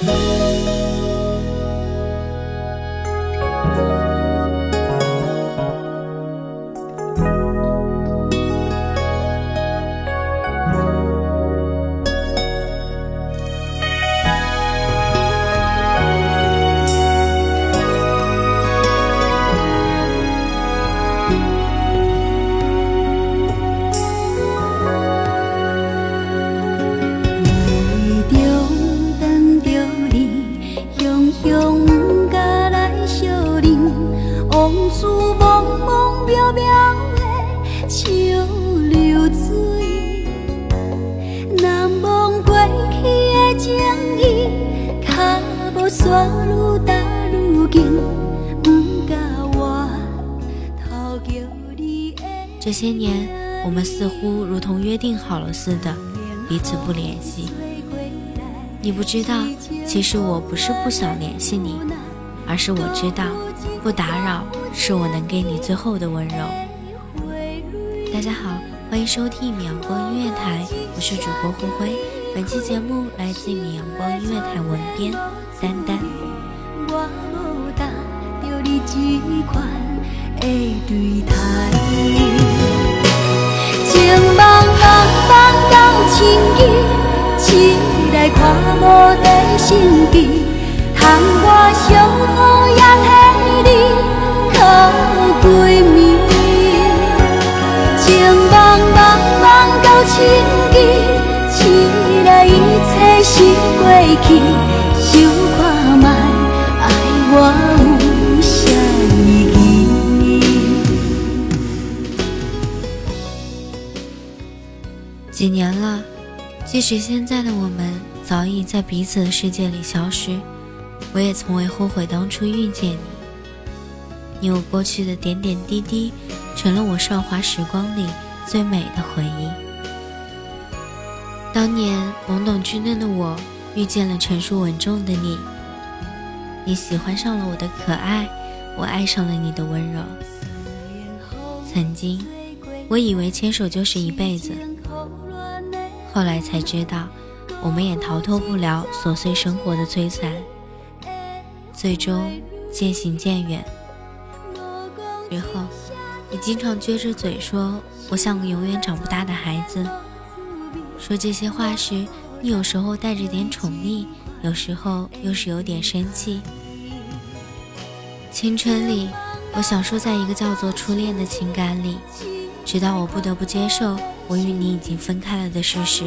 嗯。这些年，我们似乎如同约定好了似的，彼此不联系。你不知道，其实我不是不想联系你，而是我知道，不打扰是我能给你最后的温柔。大家好，欢迎收听米阳光音乐台，我是主播灰灰。本期节目来自米阳光音乐台文编丹丹。的对待情茫茫茫到千里，起来看无在心机，含我相好也替你靠闺蜜。情茫茫茫到千里，起来一切是过去，想看即使现在的我们早已在彼此的世界里消失，我也从未后悔当初遇见你。你我过去的点点滴滴，成了我韶华时光里最美的回忆。当年懵懂稚嫩的我，遇见了成熟稳重的你。你喜欢上了我的可爱，我爱上了你的温柔。曾经，我以为牵手就是一辈子。后来才知道，我们也逃脱不了琐碎生活的摧残，最终渐行渐远。之后，你经常撅着嘴说我像个永远长不大的孩子。说这些话时，你有时候带着点宠溺，有时候又是有点生气。青春里，我享受在一个叫做初恋的情感里，直到我不得不接受。我与你已经分开了的事实。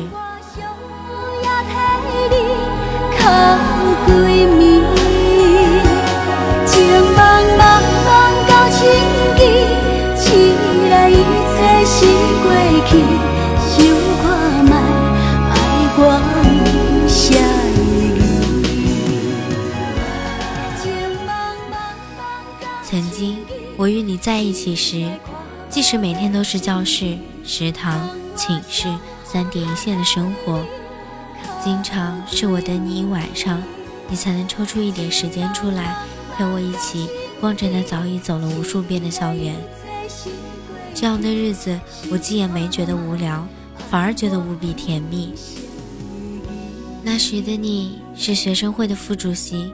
曾经，我与你在一起时，即使每天都是教室。食堂、寝室三点一线的生活，经常是我等你一晚上，你才能抽出一点时间出来陪我一起逛着那早已走了无数遍的校园。这样的日子，我既也没觉得无聊，反而觉得无比甜蜜。那时的你是学生会的副主席，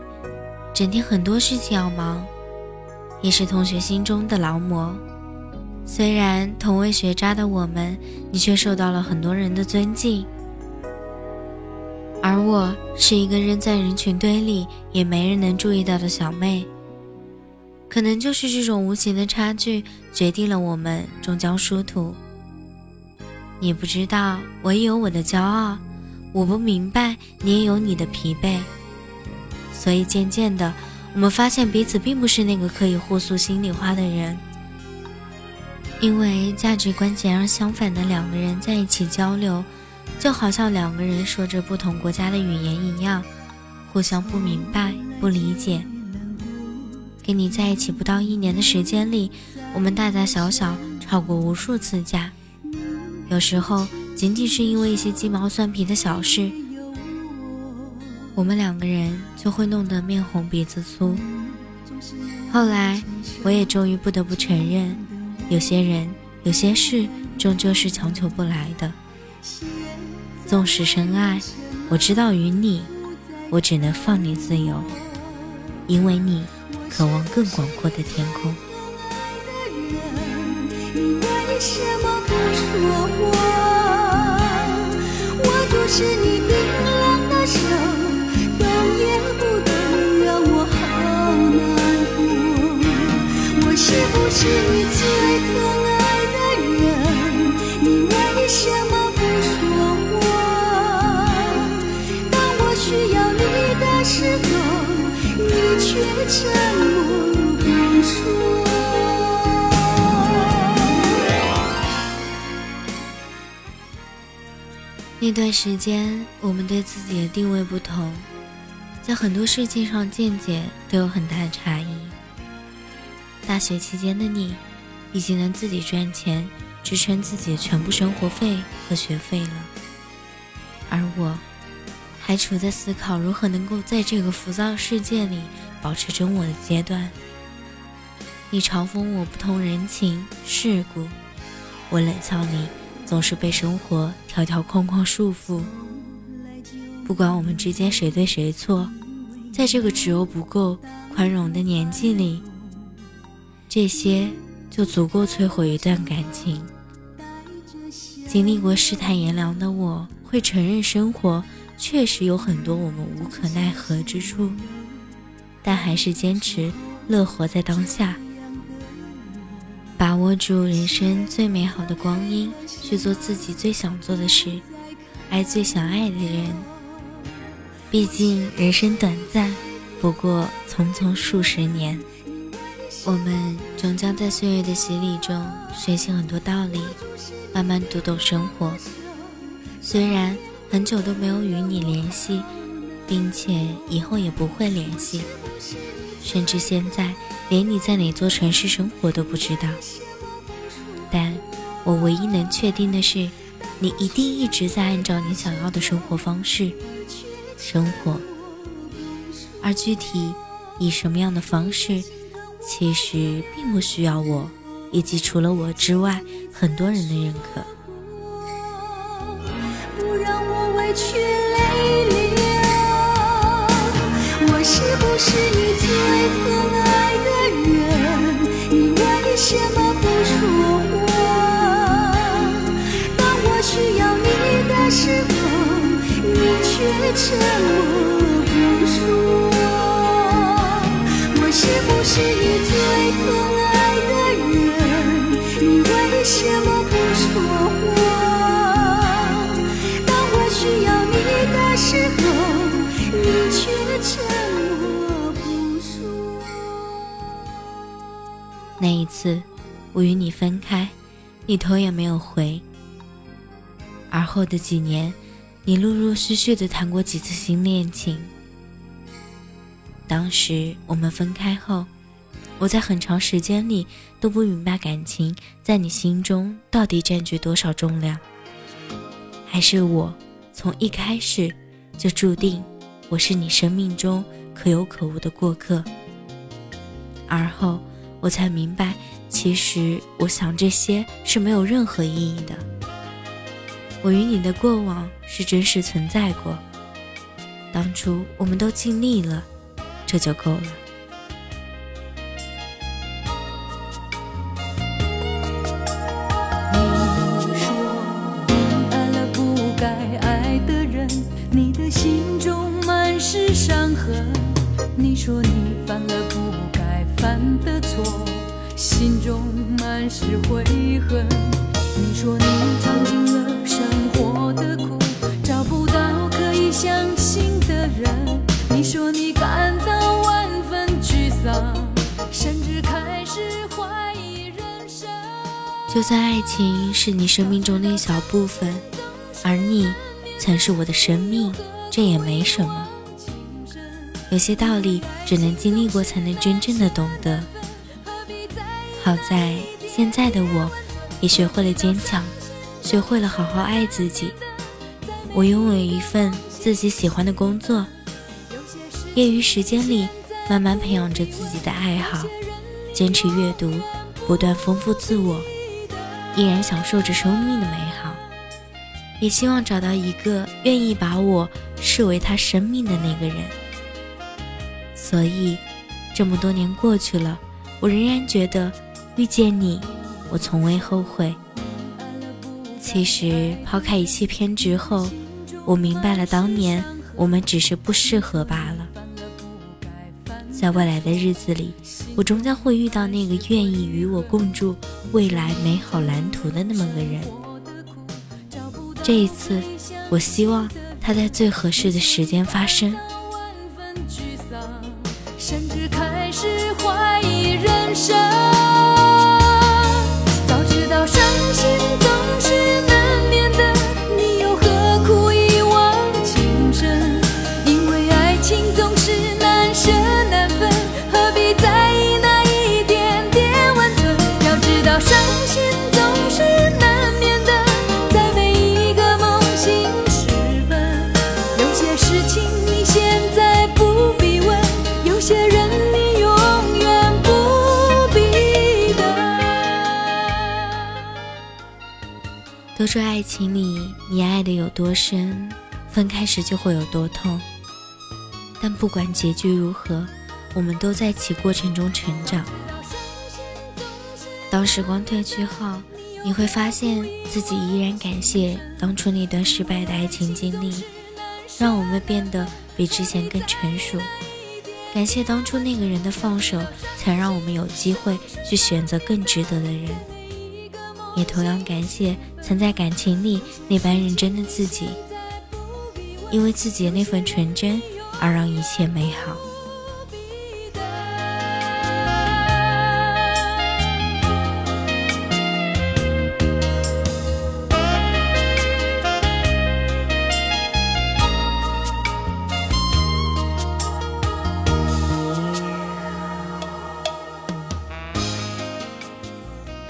整天很多事情要忙，也是同学心中的劳模。虽然同为学渣的我们，你却受到了很多人的尊敬，而我是一个扔在人群堆里也没人能注意到的小妹。可能就是这种无形的差距，决定了我们终将殊途。你不知道，我也有我的骄傲；我不明白，你也有你的疲惫。所以渐渐的，我们发现彼此并不是那个可以互诉心里话的人。因为价值观截然相反的两个人在一起交流，就好像两个人说着不同国家的语言一样，互相不明白、不理解。跟你在一起不到一年的时间里，我们大大小小吵过无数次架，有时候仅仅是因为一些鸡毛蒜皮的小事，我们两个人就会弄得面红鼻子粗。后来，我也终于不得不承认，有些人、有些事，终究是强求不来的。纵使深爱，我知道与你，我只能放你自由，因为你。渴望更广阔的天空。为什么不说话？我就是你是不是你最可爱的人？你为什么不说话？当我需要你的时候，你却沉默不说。那段时间，我们对自己的定位不同，在很多事情上见解都有很大的差异。大学期间的你，已经能自己赚钱，支撑自己的全部生活费和学费了，而我，还处在思考如何能够在这个浮躁世界里保持真我的阶段。你嘲讽我不通人情世故，我冷笑你。总是被生活条条框框束缚。不管我们之间谁对谁错，在这个只有不够宽容的年纪里，这些就足够摧毁一段感情。经历过世态炎凉的我，会承认生活确实有很多我们无可奈何之处，但还是坚持乐活在当下。把握住人生最美好的光阴，去做自己最想做的事，爱最想爱的人。毕竟人生短暂，不过匆匆数十年，我们终将在岁月的洗礼中学习很多道理，慢慢读懂生活。虽然很久都没有与你联系，并且以后也不会联系，甚至现在。连你在哪座城市生活都不知道，但我唯一能确定的是，你一定一直在按照你想要的生活方式生活。而具体以什么样的方式，其实并不需要我以及除了我之外很多人的认可。不让我委屈那一次，我与你分开，你头也没有回。而后的几年，你陆陆续续的谈过几次新恋情。当时我们分开后，我在很长时间里都不明白感情在你心中到底占据多少重量。还是我从一开始就注定我是你生命中可有可无的过客。而后。我才明白，其实我想这些是没有任何意义的。我与你的过往是真实存在过，当初我们都尽力了，这就够了。是悔恨。你说你尝尽了生活的苦，找不到可以相信的人。你说你感到万分沮丧，甚至开始怀疑人生。就算爱情是你生命中的一小部分，而你曾是我的生命，这也没什么。有些道理只能经历过才能真正的懂得。好在现在的我，也学会了坚强，学会了好好爱自己。我拥有一份自己喜欢的工作，业余时间里慢慢培养着自己的爱好，坚持阅读，不断丰富自我，依然享受着生命的美好。也希望找到一个愿意把我视为他生命的那个人。所以，这么多年过去了，我仍然觉得遇见你，我从未后悔。其实，抛开一切偏执后，我明白了，当年我们只是不适合罢了。在未来的日子里，我终将会遇到那个愿意与我共筑未来美好蓝图的那么个人。这一次，我希望他在最合适的时间发生。甚至开始怀疑人生。Jesus. 都说爱情里你爱的有多深，分开时就会有多痛。但不管结局如何，我们都在其过程中成长。当时光褪去后，你会发现自己依然感谢当初那段失败的爱情经历，让我们变得比之前更成熟。感谢当初那个人的放手，才让我们有机会去选择更值得的人。也同样感谢曾在感情里那般认真的自己，因为自己的那份纯真而让一切美好。